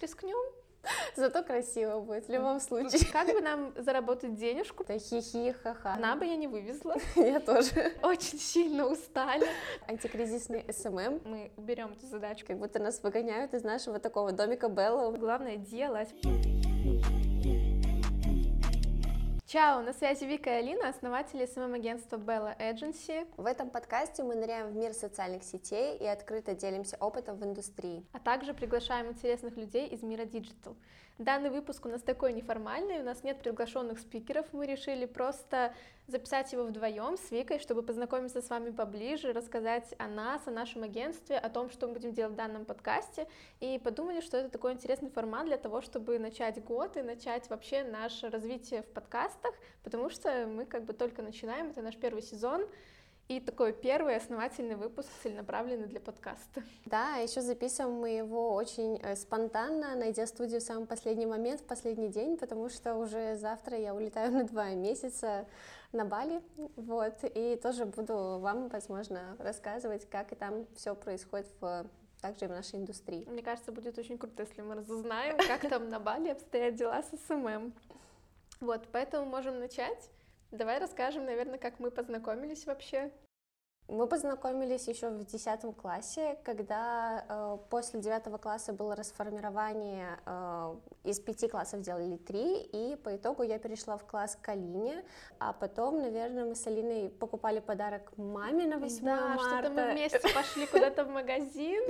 Рискнем. Зато красиво будет в любом случае. Как бы нам заработать денежку? Да хихи, ха-ха. Одна бы я не вывезла. Я тоже. Очень сильно устали. Антикризисный SMM. Мы берем эту задачу. Как будто нас выгоняют из нашего такого домика Белла. Главное делать. Чао, на связи Вика и Алина, основатели SMM-агентства Bello Agency. В этом подкасте мы ныряем в мир социальных сетей и открыто делимся опытом в индустрии. А также приглашаем интересных людей из мира digital. Данный выпуск у нас такой неформальный, у нас нет приглашенных спикеров, мы решили просто записать его вдвоем с Викой, чтобы познакомиться с вами поближе, рассказать о нас, о нашем агентстве, о том, что мы будем делать в данном подкасте, и подумали, что это такой интересный формат для того, чтобы начать год и начать вообще наше развитие в подкастах, потому что мы как бы только начинаем, это наш первый сезон, и такой первый основательный выпуск, целенаправленный для подкаста. Да, еще записываем мы его очень э, спонтанно, найдя студию в самый последний момент, в последний день, потому что уже завтра я улетаю на два месяца на Бали, вот, и тоже буду вам, возможно, рассказывать, как и там все происходит в также и в нашей индустрии. Мне кажется, будет очень круто, если мы разузнаем, как там на Бали обстоят дела с SMM. Вот, поэтому можем начать. Давай расскажем, наверное, как мы познакомились вообще. Мы познакомились еще в 10 классе, когда э, после 9 класса было расформирование, э, из пяти классов делали три, и по итогу я перешла в класс к Алине, а потом, наверное, мы с Алиной покупали подарок маме на 8 да, марта. что-то мы вместе пошли куда-то в магазин.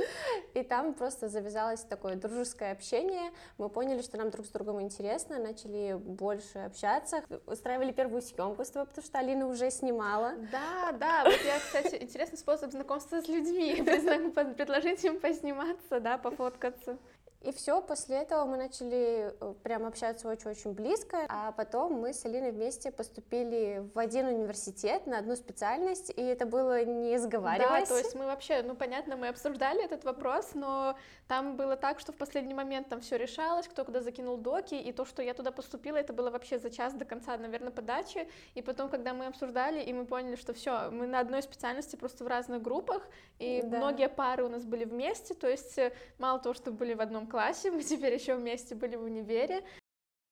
И там просто завязалось такое дружеское общение, мы поняли, что нам друг с другом интересно, начали больше общаться, устраивали первую съемку с тобой, потому что Алина уже снимала. Да, да, вот я, кстати, кстати, интересный способ знакомства с людьми, предложить им посниматься, да, пофоткаться. И все, после этого мы начали э, прям общаться очень-очень близко, а потом мы с Алиной вместе поступили в один университет на одну специальность, и это было не сговариваясь. Да, то есть мы вообще, ну понятно, мы обсуждали этот вопрос, но там было так, что в последний момент там все решалось, кто куда закинул доки, и то, что я туда поступила, это было вообще за час до конца, наверное, подачи, и потом, когда мы обсуждали, и мы поняли, что все, мы на одной специальности просто в разных группах, и да. многие пары у нас были вместе, то есть э, мало того, что были в одном классе, мы теперь еще вместе были в универе.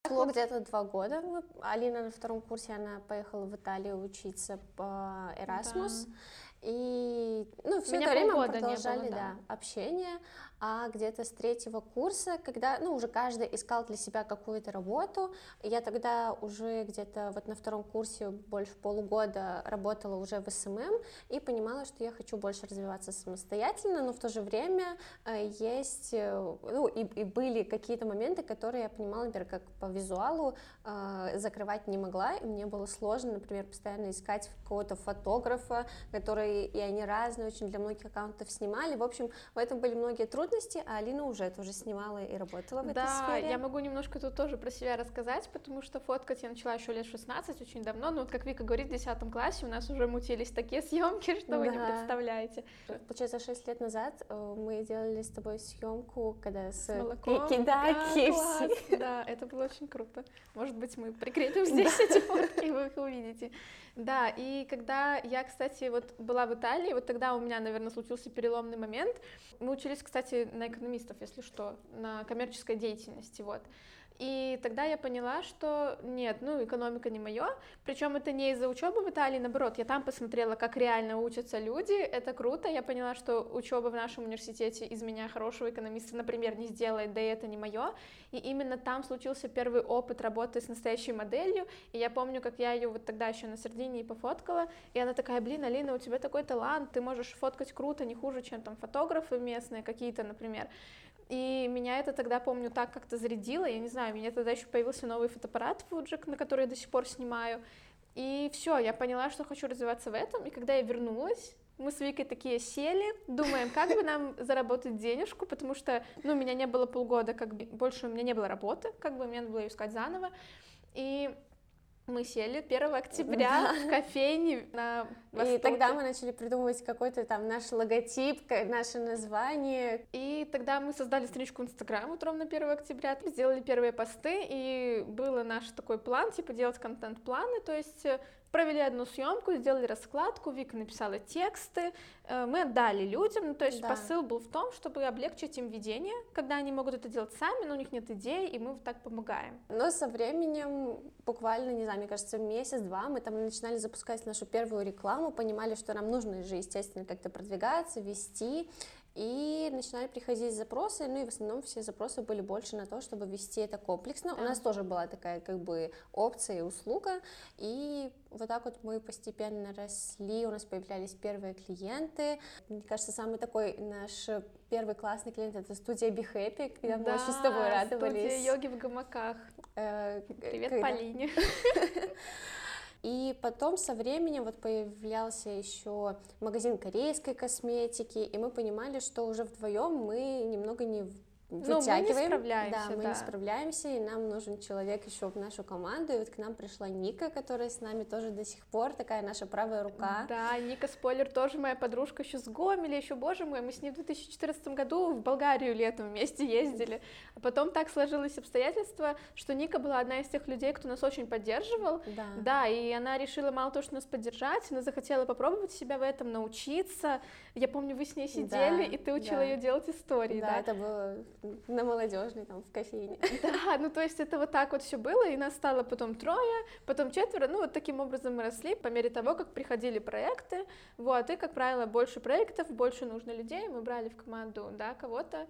Прошло где-то два года. Алина на втором курсе, она поехала в Италию учиться по Erasmus. Да. И ну, все это время мы продолжали было, да. Да, общение а где-то с третьего курса, когда, ну, уже каждый искал для себя какую-то работу, я тогда уже где-то вот на втором курсе больше полугода работала уже в SMM и понимала, что я хочу больше развиваться самостоятельно, но в то же время э, есть, э, ну, и, и были какие-то моменты, которые я понимала, например, как по визуалу э, закрывать не могла, и мне было сложно, например, постоянно искать какого-то фотографа, который, и они разные очень для многих аккаунтов снимали, в общем, в этом были многие трудности, а Алина уже тоже снимала и работала в да, этой сфере. Да, я могу немножко тут тоже про себя рассказать, потому что фоткать я начала еще лет 16, очень давно, но вот как Вика говорит, в 10 классе у нас уже мутились такие съемки, что да. вы не представляете. Получается, 6 лет назад э, мы делали с тобой съемку, когда с, с молоком. да, да, класс, да, это было очень круто. Может быть, мы прикрепим здесь эти фотки, вы их увидите. Да, и когда я, кстати, вот была в Италии, вот тогда у меня, наверное, случился переломный момент. Мы учились, кстати, на экономистов, если что, на коммерческой деятельности, вот. И тогда я поняла, что нет, ну, экономика не мое. Причем это не из-за учебы в Италии, наоборот, я там посмотрела, как реально учатся люди. Это круто. Я поняла, что учеба в нашем университете из меня хорошего экономиста, например, не сделает, да и это не мое. И именно там случился первый опыт работы с настоящей моделью. И я помню, как я ее вот тогда еще на Сардинии пофоткала. И она такая, блин, Алина, у тебя такой талант, ты можешь фоткать круто, не хуже, чем там фотографы местные какие-то, например. И меня это тогда, помню, так как-то зарядило. Я не знаю, у меня тогда еще появился новый фотоаппарат Fuji, на который я до сих пор снимаю. И все, я поняла, что хочу развиваться в этом. И когда я вернулась, мы с Викой такие сели, думаем, как бы нам заработать денежку, потому что, ну, у меня не было полгода, как бы, больше у меня не было работы, как бы мне надо было ее искать заново. И мы сели 1 октября да. в кофейне на Востоке. И тогда мы начали придумывать какой-то там наш логотип, наше название. И тогда мы создали страничку Инстаграм утром на 1 октября, сделали первые посты, и был наш такой план, типа делать контент-планы, то есть провели одну съемку, сделали раскладку, Вика написала тексты, э, мы отдали людям, ну, то есть да. посыл был в том, чтобы облегчить им ведение, когда они могут это делать сами, но у них нет идей, и мы вот так помогаем. Но со временем, буквально, не знаю, мне кажется, месяц-два мы там начинали запускать нашу первую рекламу, понимали, что нам нужно же, естественно, как-то продвигаться, вести, и начинали приходить запросы, ну и в основном все запросы были больше на то, чтобы вести это комплексно. Да. У нас тоже была такая как бы опция и услуга, и вот так вот мы постепенно росли, у нас появлялись первые клиенты. Мне кажется, самый такой наш первый классный клиент это студия Be Happy, когда да, мы очень с тобой радовались. студия йоги в гамаках. Э, Привет, когда... Полине. И потом со временем вот появлялся еще магазин корейской косметики, и мы понимали, что уже вдвоем мы немного не вытягиваем. Ну, мы не справляемся, да, мы да. не справляемся, и нам нужен человек еще в нашу команду. И вот к нам пришла Ника, которая с нами тоже до сих пор такая наша правая рука. Да, Ника, спойлер, тоже моя подружка еще с Гомеля, еще, боже мой, мы с ней в 2014 году в Болгарию летом вместе ездили. А потом так сложилось обстоятельства, что Ника была одна из тех людей, кто нас очень поддерживал. Да. Да, и она решила мало того, что нас поддержать, она захотела попробовать себя в этом, научиться. Я помню, вы с ней сидели, да, и ты учила да. ее делать истории. Да, да, это было на молодежной, там, в кофейне. Да, ну то есть это вот так вот все было, и нас стало потом трое, потом четверо, ну вот таким образом мы росли по мере того, как приходили проекты, вот, и, как правило, больше проектов, больше нужно людей, мы брали в команду, да, кого-то,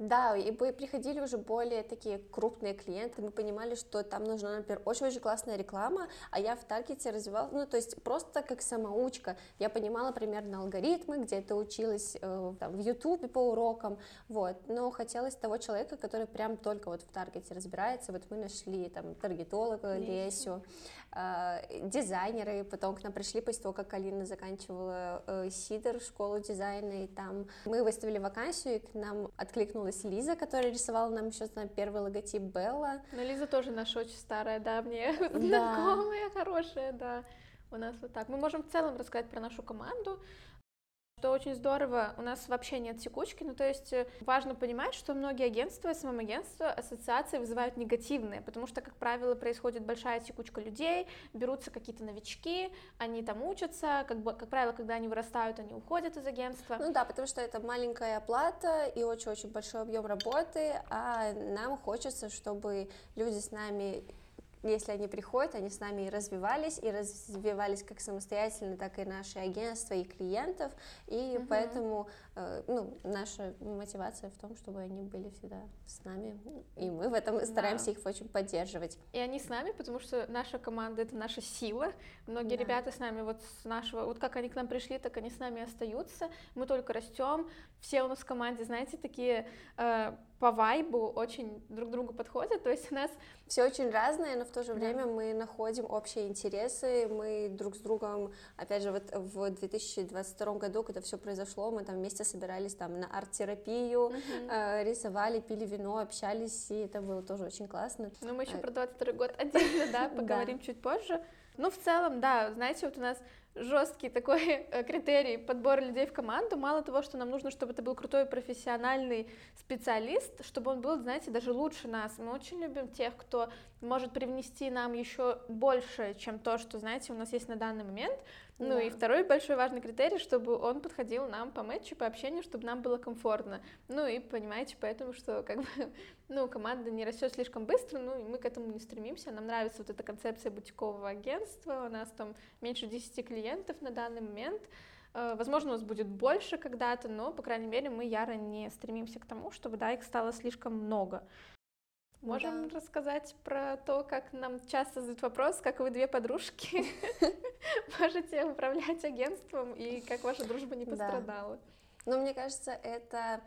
да, и приходили уже более такие крупные клиенты, мы понимали, что там нужна, например, очень-очень классная реклама, а я в таргете развивала, ну, то есть просто как самоучка, я понимала примерно алгоритмы, где-то училась э, там, в Ютубе по урокам, вот, но хотелось того человека, который прям только вот в таргете разбирается, вот мы нашли там таргетолога Лесю, э, дизайнеры, потом к нам пришли после того, как Алина заканчивала э, Сидор, школу дизайна, и там мы выставили вакансию, и к нам откликнулась появилась Лиза, которая рисовала нам еще знаю, первый логотип Белла. Ну, Лиза тоже наша очень старая, давняя да. знакомая, хорошая, да. У нас вот так. Мы можем в целом рассказать про нашу команду. Что очень здорово, у нас вообще нет текучки, ну то есть э, важно понимать, что многие агентства, СММ-агентства, ассоциации вызывают негативные, потому что, как правило, происходит большая текучка людей, берутся какие-то новички, они там учатся, как, бы, как правило, когда они вырастают, они уходят из агентства. Ну да, потому что это маленькая оплата и очень-очень большой объем работы, а нам хочется, чтобы люди с нами если они приходят, они с нами и развивались, и развивались как самостоятельно, так и наши агентства и клиентов, и угу. поэтому э, ну, наша мотивация в том, чтобы они были всегда с нами, и мы в этом стараемся да. их очень поддерживать. И они с нами, потому что наша команда — это наша сила, многие да. ребята с нами вот с нашего, вот как они к нам пришли, так они с нами остаются, мы только растем, все у нас в команде, знаете, такие э, по вайбу очень друг другу подходят, то есть у нас... Все очень разное, но в то же время да. мы находим общие интересы, мы друг с другом, опять же, вот в 2022 году, когда все произошло, мы там вместе собирались там на арт-терапию, угу. э, рисовали, пили вино, общались, и это было тоже очень классно. Ну, мы еще про 22 год отдельно, да, поговорим чуть позже. Ну, в целом, да, знаете, вот у нас жесткий такой э, критерий подбора людей в команду. Мало того, что нам нужно, чтобы это был крутой профессиональный специалист, чтобы он был, знаете, даже лучше нас. Мы очень любим тех, кто может привнести нам еще больше, чем то, что, знаете, у нас есть на данный момент. Ну да. и второй большой важный критерий, чтобы он подходил нам по матчу, по общению, чтобы нам было комфортно. Ну и понимаете, поэтому что как бы, ну, команда не растет слишком быстро, ну и мы к этому не стремимся. Нам нравится вот эта концепция бутикового агентства, у нас там меньше 10 клиентов на данный момент. Э, возможно, у нас будет больше когда-то, но, по крайней мере, мы яро не стремимся к тому, чтобы, да, их стало слишком много. Можем да. рассказать про то, как нам часто задают вопрос, как вы две подружки можете управлять агентством и как ваша дружба не пострадала. Ну, мне кажется, это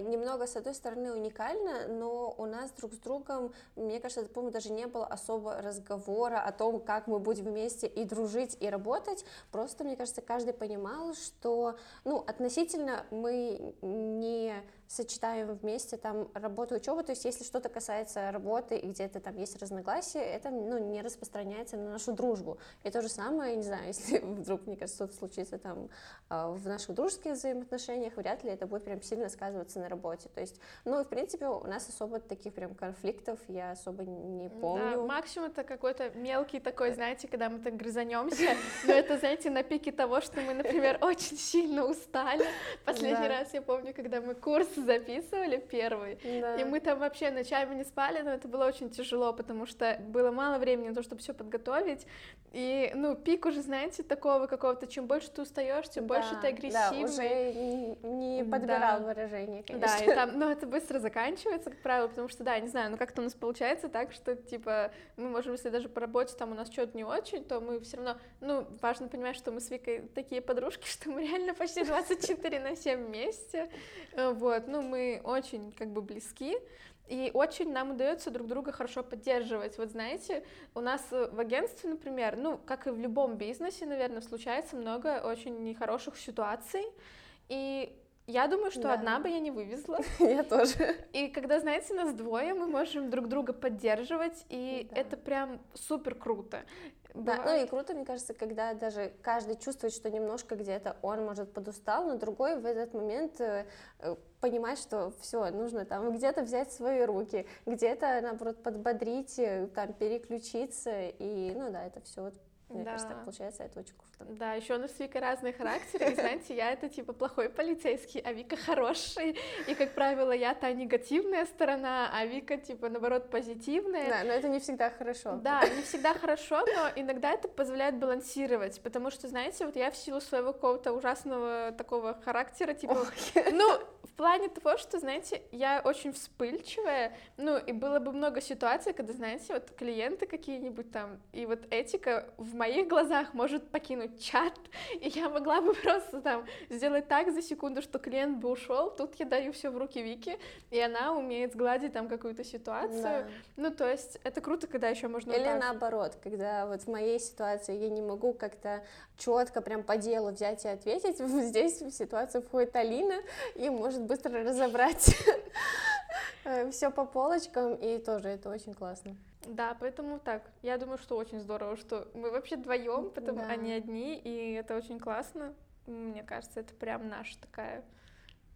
немного, с одной стороны, уникально, но у нас друг с другом, мне кажется, по-моему, даже не было особо разговора о том, как мы будем вместе и дружить, и работать. Просто, мне кажется, каждый понимал, что, ну, относительно мы не сочетаем вместе там работу, учебу, то есть если что-то касается работы и где-то там есть разногласия, это, ну, не распространяется на нашу дружбу. И то же самое, не знаю, если вдруг, мне кажется, что-то случится там а, в наших дружеских взаимоотношениях, вряд ли это будет прям сильно сказываться на работе. То есть, ну, в принципе, у нас особо таких прям конфликтов я особо не помню. Да, максимум это какой-то мелкий такой, знаете, когда мы так грызанемся, но это, знаете, на пике того, что мы, например, очень сильно устали. Последний раз я помню, когда мы курс записывали первый, и мы там вообще ночами не спали, но это было очень тяжело, потому что было мало времени на то, чтобы все подготовить, и, ну, пик уже, знаете, такого какого-то, чем больше ты устаешь, тем больше ты агрессивный. Да, уже не подбирал выражение, конечно. Да, и там, ну, это быстро заканчивается, как правило, потому что, да, не знаю, ну, как-то у нас получается так, что, типа, мы можем, если даже по работе там у нас что-то не очень, то мы все равно, ну, важно понимать, что мы с Викой такие подружки, что мы реально почти 24 на 7 вместе, э, вот, ну, мы очень, как бы, близки, и очень нам удается друг друга хорошо поддерживать. Вот знаете, у нас в агентстве, например, ну, как и в любом бизнесе, наверное, случается много очень нехороших ситуаций. И я думаю, что да. одна бы я не вывезла. Я тоже. И когда, знаете, нас двое, мы можем друг друга поддерживать, и да. это прям супер круто. Да, ну и круто, мне кажется, когда даже каждый чувствует, что немножко где-то он, может, подустал, но другой в этот момент э, э, понимать, что все, нужно там где-то взять свои руки, где-то, наоборот, подбодрить, э, там, переключиться, и, ну да, это все вот мне да. кажется, так получается, это очень круто. Да, еще у нас с Викой разные характеры, и, знаете, я это типа плохой полицейский, а Вика хороший, и, как правило, я та негативная сторона, а Вика, типа, наоборот, позитивная. Да, но это не всегда хорошо. Да, не всегда хорошо, но иногда это позволяет балансировать, потому что, знаете, вот я в силу своего какого-то ужасного такого характера, типа, ну, в плане того, что, знаете, я очень вспыльчивая, ну, и было бы много ситуаций, когда, знаете, вот клиенты какие-нибудь там, и вот этика в моих глазах может покинуть чат, и я могла бы просто там сделать так за секунду, что клиент бы ушел, тут я даю все в руки Вики, и она умеет сгладить там какую-то ситуацию. Да. Ну, то есть это круто, когда еще можно. Или так. наоборот, когда вот в моей ситуации я не могу как-то четко прям по делу взять и ответить, здесь в ситуацию входит Алина и может быстро разобрать все по полочкам, и тоже это очень классно. Да, поэтому так. Я думаю, что очень здорово, что мы вообще вдвоем, потому да. они одни, и это очень классно. Мне кажется, это прям наша такая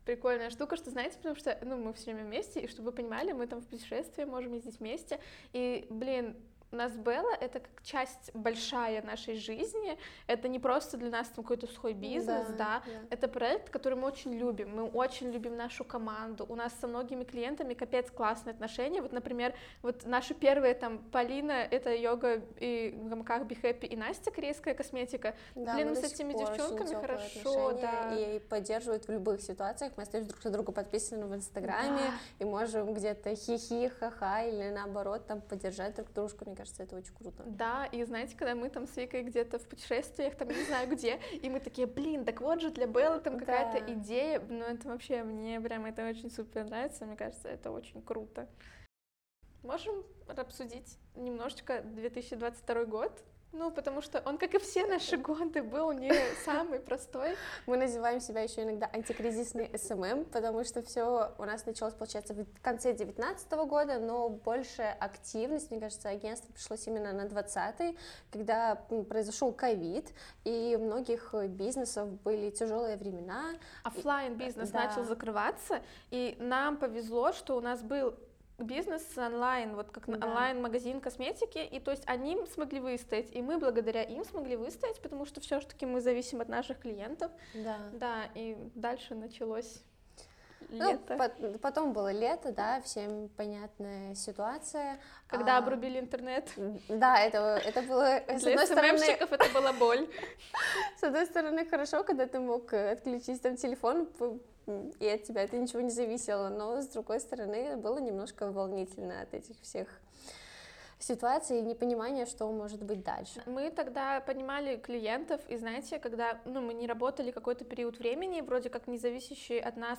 прикольная штука, что, знаете, потому что, ну, мы все время вместе, и чтобы вы понимали, мы там в путешествии можем ездить вместе, и, блин, нас Белла — это как часть большая нашей жизни, это не просто для нас какой-то сухой бизнес, да, да. да, это проект, который мы очень любим, мы очень любим нашу команду, у нас со многими клиентами капец классные отношения, вот, например, вот наши первые там, Полина, это йога и в рамках Be Happy, и Настя, корейская косметика, да, блин, мы с этими девчонками хорошо, да. И поддерживают в любых ситуациях, мы остаемся друг на друга подписаны в Инстаграме, да. и можем где-то хихи, ха-ха, или наоборот, там, поддержать друг дружку, мне кажется, это очень круто. Да, и знаете, когда мы там с Викой где-то в путешествиях, там не знаю где, и мы такие, блин, так вот же для Беллы там какая-то да. идея, ну это вообще, мне прям это очень супер нравится, мне кажется, это очень круто. Можем обсудить немножечко 2022 год? Ну, потому что он, как и все наши годы, был не самый простой. Мы называем себя еще иногда антикризисный SMM, потому что все у нас началось, получается, в конце 2019 года, но большая активность, мне кажется, агентство пришлось именно на 20 когда произошел ковид, и у многих бизнесов были тяжелые времена. Оффлайн бизнес да. начал закрываться, и нам повезло, что у нас был бизнес онлайн, вот как да. онлайн-магазин косметики, и то есть они смогли выстоять, и мы благодаря им смогли выстоять, потому что все-таки мы зависим от наших клиентов. Да. Да, и дальше началось ну, лето. по- потом было лето, да, всем понятная ситуация. Когда а, обрубили интернет. Да, это, это было, с одной стороны... это была боль. С одной стороны, хорошо, когда ты мог отключить там телефон, и от тебя это ничего не зависело, но с другой стороны было немножко волнительно от этих всех ситуации и непонимания, что может быть дальше. Мы тогда понимали клиентов, и знаете, когда ну, мы не работали какой-то период времени, вроде как не зависящий от нас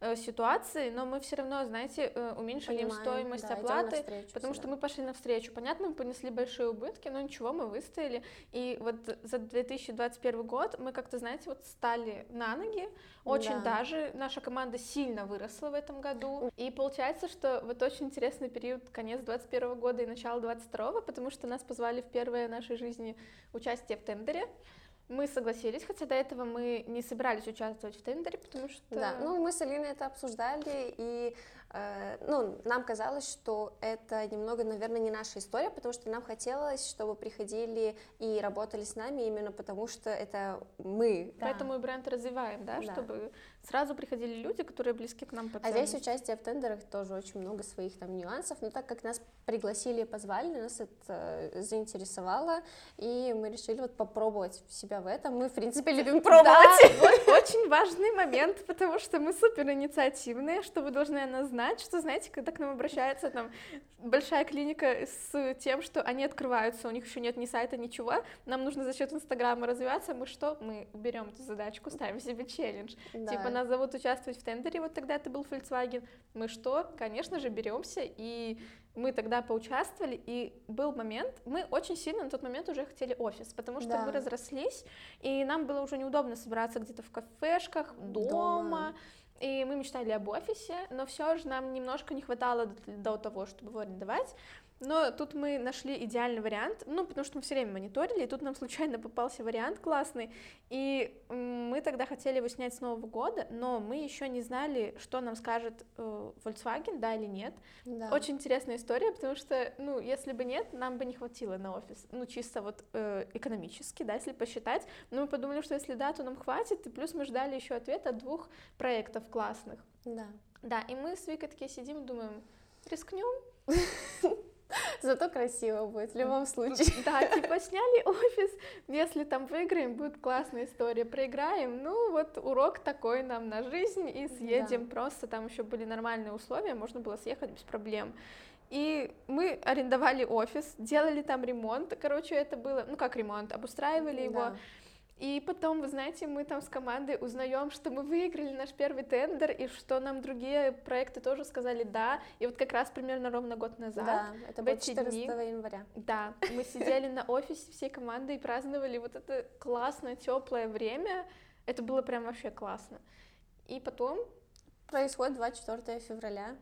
э, ситуации, но мы все равно, знаете, э, уменьшили Понимаем, им стоимость да, оплаты, потому что мы пошли навстречу. Понятно, мы понесли большие убытки, но ничего, мы выстояли. И вот за 2021 год мы как-то, знаете, вот стали на ноги, очень да. даже наша команда сильно выросла в этом году. И получается, что вот очень интересный период, конец 2021 года и начало 2022, потому что нас позвали в первое в нашей жизни участие в тендере. Мы согласились, хотя до этого мы не собирались участвовать в тендере, потому что... Да, ну мы с Алиной это обсуждали, и ну, нам казалось, что это немного, наверное, не наша история, потому что нам хотелось, чтобы приходили и работали с нами именно потому, что это мы. Да. Поэтому и бренд развиваем, да, да, чтобы сразу приходили люди, которые близки к нам по А здесь участие в тендерах тоже очень много своих там нюансов, но так как нас пригласили и позвали, нас это заинтересовало, и мы решили вот попробовать себя в этом. Мы, в принципе, любим пробовать. Да, вот очень важный момент, потому что мы супер инициативные, что вы должны о нас знать, что, знаете, когда к нам обращается там большая клиника с тем, что они открываются, у них еще нет ни сайта, ничего, нам нужно за счет Инстаграма развиваться, мы что? Мы берем эту задачку, ставим себе челлендж. Да. Типа нас зовут участвовать в тендере, вот тогда это был Volkswagen. Мы что? Конечно же, беремся и мы тогда поучаствовали, и был момент, мы очень сильно на тот момент уже хотели офис, потому что да. мы разрослись, и нам было уже неудобно собираться где-то в кафешках, дома, дома и мы мечтали об офисе, но все же нам немножко не хватало до, того, чтобы его арендовать. Но тут мы нашли идеальный вариант, ну, потому что мы все время мониторили, и тут нам случайно попался вариант классный, и мы тогда хотели его снять с Нового года, но мы еще не знали, что нам скажет э, Volkswagen, да или нет. Да. Очень интересная история, потому что, ну, если бы нет, нам бы не хватило на офис, ну, чисто вот э, экономически, да, если посчитать, но мы подумали, что если да, то нам хватит, и плюс мы ждали еще ответ от двух проектов классных. Да. Да, и мы с Викой такие сидим, думаем, рискнем, Зато красиво будет в любом случае. Да, типа сняли офис, если там выиграем, будет классная история, проиграем, ну вот урок такой нам на жизнь и съедем да. просто, там еще были нормальные условия, можно было съехать без проблем. И мы арендовали офис, делали там ремонт, короче, это было, ну как ремонт, обустраивали да. его, и потом, вы знаете, мы там с командой узнаем, что мы выиграли наш первый тендер, и что нам другие проекты тоже сказали «да». И вот как раз примерно ровно год назад. Да, это было 14 дни, января. Да, мы сидели на офисе всей командой и праздновали вот это классное, теплое время. Это было прям вообще классно. И потом происходит 24 февраля.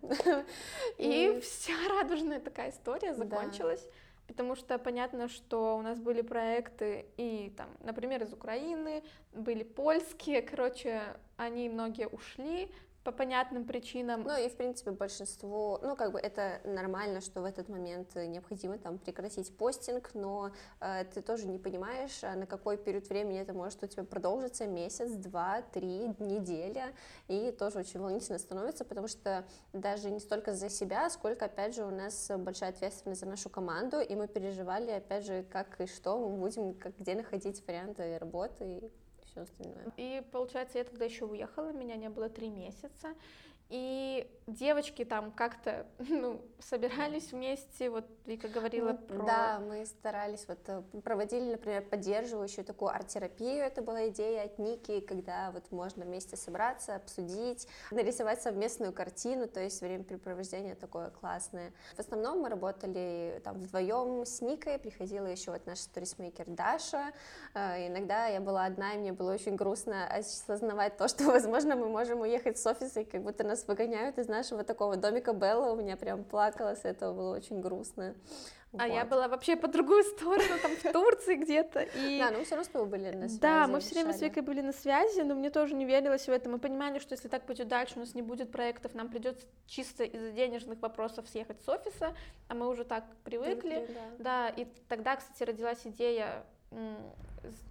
И вся радужная такая история закончилась потому что понятно, что у нас были проекты и там, например, из Украины, были польские, короче, они многие ушли, по понятным причинам. Ну и, в принципе, большинство, ну, как бы это нормально, что в этот момент необходимо там прекратить постинг, но э, ты тоже не понимаешь, а на какой период времени это может у тебя продолжиться, месяц, два, три, неделя, и тоже очень волнительно становится, потому что даже не столько за себя, сколько, опять же, у нас большая ответственность за нашу команду, и мы переживали, опять же, как и что мы будем, как, где находить варианты работы, все остальное. И получается, я тогда еще уехала, меня не было три месяца. И девочки там как-то ну, собирались вместе, вот Вика говорила ну, про... Да, мы старались, вот э, проводили, например, поддерживающую такую арт-терапию, это была идея от Ники, когда вот можно вместе собраться, обсудить, нарисовать совместную картину, то есть времяпрепровождение такое классное. В основном мы работали там вдвоем с Никой, приходила еще вот наша турисмейкер Даша, э, иногда я была одна, и мне было очень грустно осознавать то, что, возможно, мы можем уехать с офиса, и как будто нас нас выгоняют из нашего такого домика Белла, у меня прям плакала с этого, было очень грустно. Вот. А я была вообще по другую сторону, там в Турции где-то. И... Да, ну все равно с тобой были на связи. Да, мы все время с Викой были на связи, но мне тоже не верилось в это. Мы понимали, что если так пойдет дальше, у нас не будет проектов, нам придется чисто из-за денежных вопросов съехать с офиса, а мы уже так привыкли. привыкли да. да, и тогда, кстати, родилась идея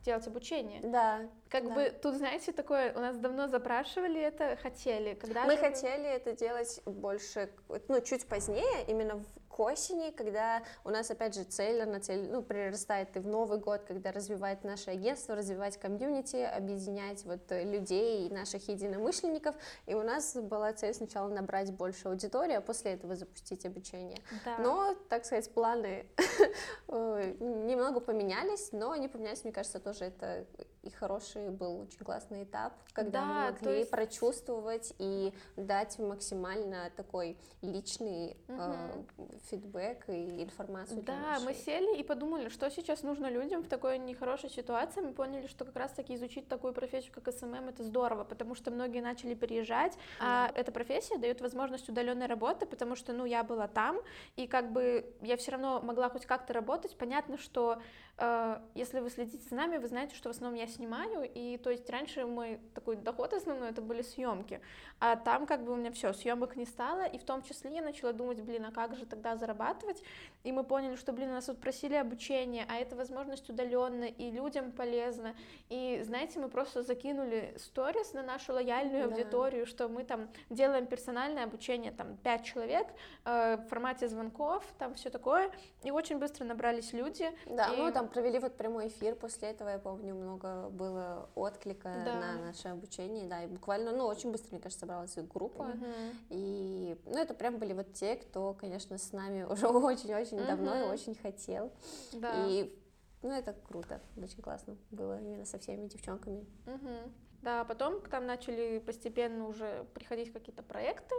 сделать обучение. Да. Как да. бы тут, знаете, такое, у нас давно запрашивали это, хотели. Когда Мы хотели это делать больше, ну, чуть позднее, именно к осени, когда у нас, опять же, цель, она цель, ну, прирастает и в Новый год, когда развивает наше агентство, развивать комьюнити, объединять вот людей, наших единомышленников, и у нас была цель сначала набрать больше аудитории, а после этого запустить обучение. Да. Но, так сказать, планы э, немного поменялись, но они поменялись, мне кажется, тоже это и хороший был очень классный этап, когда да, мы могли есть... прочувствовать и дать максимально такой личный угу. э, фидбэк и информацию. Да, мы сели и подумали, что сейчас нужно людям в такой нехорошей ситуации. Мы поняли, что как раз-таки изучить такую профессию, как SMM, это здорово, потому что многие начали переезжать, а эта профессия дает возможность удаленной работы, потому что, ну, я была там, и как бы я все равно могла хоть как-то работать. Понятно, что э, если вы следите за нами, вы знаете, что в основном я снимаю, и то есть раньше мой такой доход основной это были съемки, а там как бы у меня все, съемок не стало, и в том числе я начала думать, блин, а как же тогда зарабатывать, и мы поняли, что, блин, нас вот просили обучение, а это возможность удаленно, и людям полезно, и знаете, мы просто закинули сторис на нашу лояльную да. аудиторию, что мы там делаем персональное обучение, там, 5 человек, э, в формате звонков, там все такое, и очень быстро набрались люди. Да, и... мы там провели вот прямой эфир, после этого, я помню, много было отклика да. на наше обучение, да, и буквально, ну, очень быстро, мне кажется, собралась группа, угу. и, ну, это прям были вот те, кто, конечно, с нами уже очень-очень угу. давно и очень хотел, да. и, ну, это круто, очень классно было именно со всеми девчонками. Угу. Да, потом к нам начали постепенно уже приходить какие-то проекты,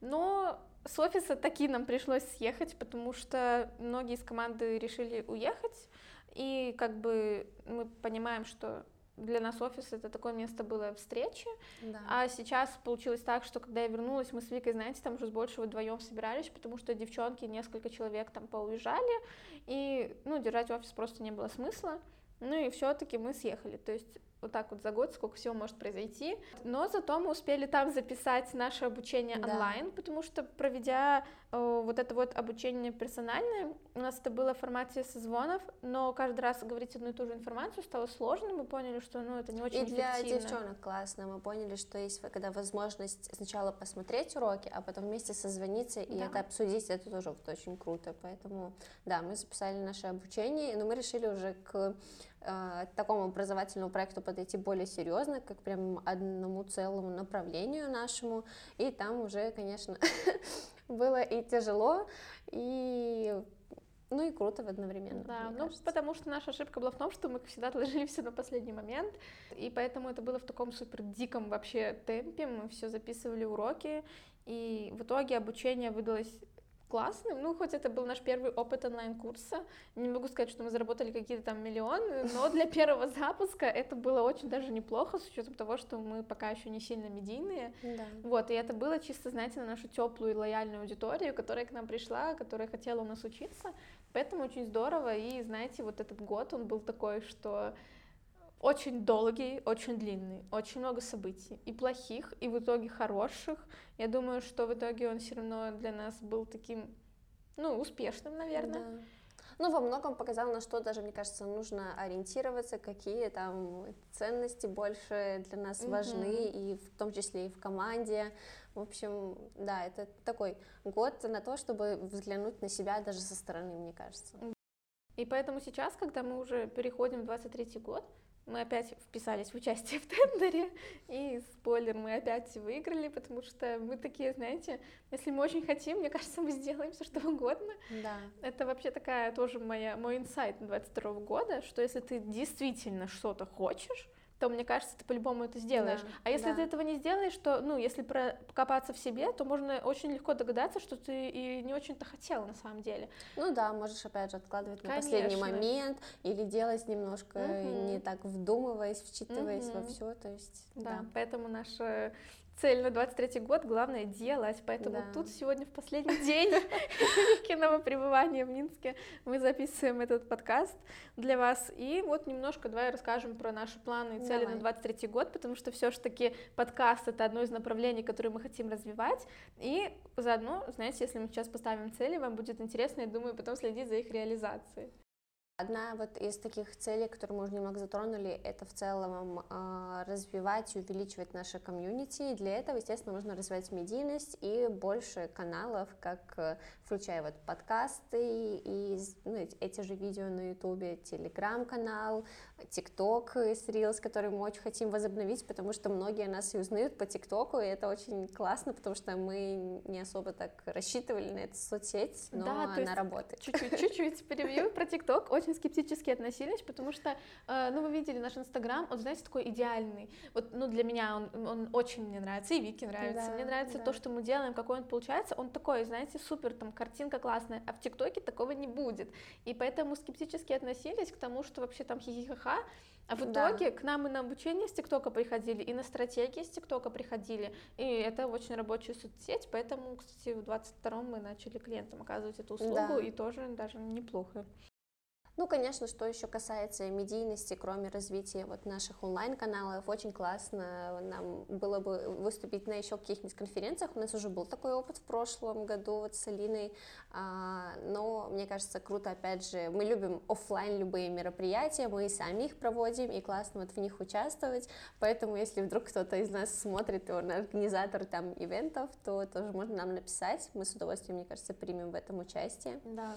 но с офиса таки нам пришлось съехать, потому что многие из команды решили уехать, и как бы мы понимаем, что для нас офис это такое место было встречи, да. а сейчас получилось так, что когда я вернулась, мы с Викой, знаете, там уже с больше вдвоем собирались, потому что девчонки, несколько человек там поуезжали, и, ну, держать офис просто не было смысла, ну и все-таки мы съехали, то есть вот так вот за год, сколько всего может произойти. Но зато мы успели там записать наше обучение да. онлайн, потому что проведя э, вот это вот обучение персональное, у нас это было в формате созвонов, но каждый раз говорить одну и ту же информацию стало сложно, мы поняли, что ну это не очень И для эффективно. девчонок классно, мы поняли, что есть когда возможность сначала посмотреть уроки, а потом вместе созвониться и да. это обсудить, это тоже вот очень круто, поэтому да, мы записали наше обучение, но мы решили уже к э, такому образовательному проекту подойти более серьезно, как прям одному целому направлению нашему, и там уже, конечно, было и тяжело, и ну и круто в одновременно. Да, ну кажется. потому что наша ошибка была в том, что мы всегда отложили все на последний момент, и поэтому это было в таком супер диком вообще темпе, мы все записывали уроки, и в итоге обучение выдалось классным. Ну, хоть это был наш первый опыт онлайн-курса. Не могу сказать, что мы заработали какие-то там миллионы, но для первого запуска это было очень даже неплохо, с учетом того, что мы пока еще не сильно медийные. Да. Вот, и это было чисто, знаете, на нашу теплую и лояльную аудиторию, которая к нам пришла, которая хотела у нас учиться. Поэтому очень здорово. И, знаете, вот этот год, он был такой, что очень долгий, очень длинный, очень много событий, и плохих, и в итоге хороших. Я думаю, что в итоге он все равно для нас был таким, ну, успешным, наверное. Да. Ну, во многом показал, на что даже, мне кажется, нужно ориентироваться, какие там ценности больше для нас угу. важны, и в том числе и в команде. В общем, да, это такой год на то, чтобы взглянуть на себя даже со стороны, мне кажется. И поэтому сейчас, когда мы уже переходим в 23 год, мы опять вписались в участие в тендере, и спойлер, мы опять выиграли, потому что мы такие, знаете, если мы очень хотим, мне кажется, мы сделаем все что угодно. Да. Это вообще такая тоже моя, мой инсайт 22 года, что если ты действительно что-то хочешь, то мне кажется, ты по-любому это сделаешь. Да, а если да. ты этого не сделаешь, то, ну, если покопаться в себе, то можно очень легко догадаться, что ты и не очень-то хотела на самом деле. Ну да, можешь опять же откладывать Конечно. на последний момент или делать немножко угу. не так вдумываясь, вчитываясь угу. во все, то есть. Да, да. поэтому наша цель на 23 год, главное делать. Поэтому да. тут сегодня в последний день киного пребывания в Минске мы записываем этот подкаст для вас. И вот немножко давай расскажем про наши планы и цели давай. на 23 год, потому что все-таки подкаст это одно из направлений, которые мы хотим развивать. И заодно, знаете, если мы сейчас поставим цели, вам будет интересно, я думаю, потом следить за их реализацией. Одна вот из таких целей, которые мы уже немного затронули, это в целом э, развивать и увеличивать наше комьюнити. И для этого, естественно, нужно развивать медийность и больше каналов, как э, включая вот подкасты и ну, эти же видео на ютубе, телеграм-канал, тикток с Reels, который мы очень хотим возобновить, потому что многие нас и узнают по тиктоку, и это очень классно, потому что мы не особо так рассчитывали на эту соцсеть, но да, она работает. Чуть-чуть, перебью про тикток, очень скептически относились, потому что, э, ну, вы видели наш инстаграм, он, знаете, такой идеальный, вот, ну, для меня он, он очень мне нравится, и Вике нравится, да, мне нравится да. то, что мы делаем, какой он получается, он такой, знаете, супер, там, картинка классная, а в ТикТоке такого не будет. И поэтому скептически относились к тому, что вообще там хихихаха, а в итоге да. к нам и на обучение с ТикТока приходили, и на стратегии с ТикТока приходили, и это очень рабочая соцсеть, поэтому, кстати, в 22-м мы начали клиентам оказывать эту услугу, да. и тоже даже неплохо. Ну, конечно, что еще касается медийности, кроме развития вот наших онлайн-каналов, очень классно нам было бы выступить на еще каких-нибудь конференциях. У нас уже был такой опыт в прошлом году вот с Алиной, а, но мне кажется, круто, опять же, мы любим офлайн любые мероприятия, мы сами их проводим, и классно вот в них участвовать, поэтому если вдруг кто-то из нас смотрит, и он организатор там ивентов, то тоже можно нам написать, мы с удовольствием, мне кажется, примем в этом участие. Да.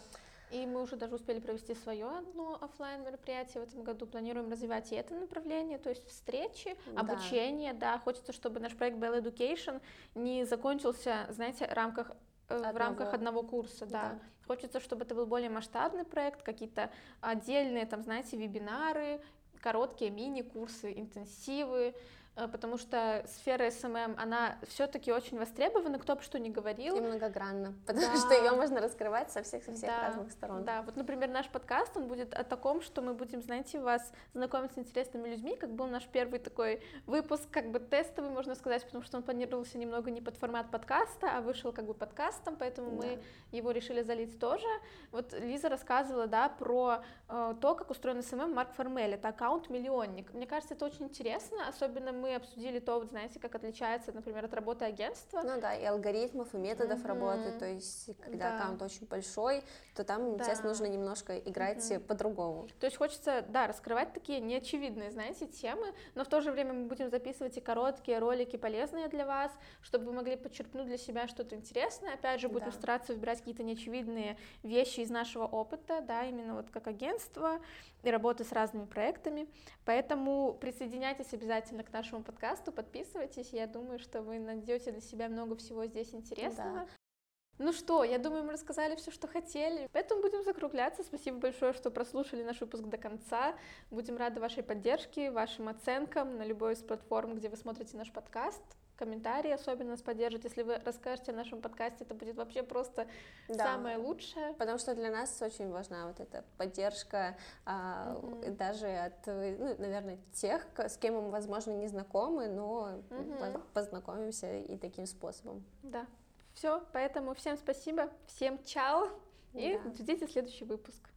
И мы уже даже успели провести свое одно офлайн мероприятие в этом году. Планируем развивать и это направление, то есть встречи, да. обучение. Да, хочется, чтобы наш проект Bello Education не закончился, знаете, в рамках одного. Э, в рамках одного курса, да. да. Хочется, чтобы это был более масштабный проект, какие-то отдельные, там, знаете, вебинары, короткие мини-курсы, интенсивы, потому что сфера SMM, она все-таки очень востребована, кто бы что ни говорил. И многогранна, потому да. что ее можно раскрывать со всех, со всех да. разных сторон. Да, вот, например, наш подкаст, он будет о таком, что мы будем, знаете, вас знакомить с интересными людьми, как был наш первый такой выпуск, как бы тестовый, можно сказать, потому что он планировался немного не под формат подкаста, а вышел как бы подкастом, поэтому да. мы его решили залить тоже. Вот Лиза рассказывала, да, про э, то, как устроен SMM Mark Formelle, это аккаунт-миллионник. Мне кажется, это очень интересно, особенно мы обсудили то, вот знаете, как отличается, например, от работы агентства. Ну да, и алгоритмов, и методов mm-hmm. работы, то есть когда да. аккаунт очень большой, то там, да. естественно, нужно немножко играть mm-hmm. по-другому. То есть хочется, да, раскрывать такие неочевидные, знаете, темы, но в то же время мы будем записывать и короткие ролики полезные для вас, чтобы вы могли подчеркнуть для себя что-то интересное. Опять же, будем да. стараться выбирать какие-то неочевидные вещи из нашего опыта, да, именно вот как агентство и работы с разными проектами. Поэтому присоединяйтесь обязательно к нашему подкасту, подписывайтесь. Я думаю, что вы найдете для себя много всего здесь интересного. Да. Ну что, я думаю, мы рассказали все, что хотели. Поэтому будем закругляться. Спасибо большое, что прослушали наш выпуск до конца. Будем рады вашей поддержке, вашим оценкам на любой из платформ, где вы смотрите наш подкаст комментарии особенно нас поддержат. Если вы расскажете о нашем подкасте, это будет вообще просто да. самое лучшее. Потому что для нас очень важна вот эта поддержка а, mm-hmm. даже от, ну, наверное, тех, с кем мы, возможно, не знакомы, но mm-hmm. познакомимся и таким способом. Да. Все, поэтому всем спасибо, всем чао и да. ждите следующий выпуск.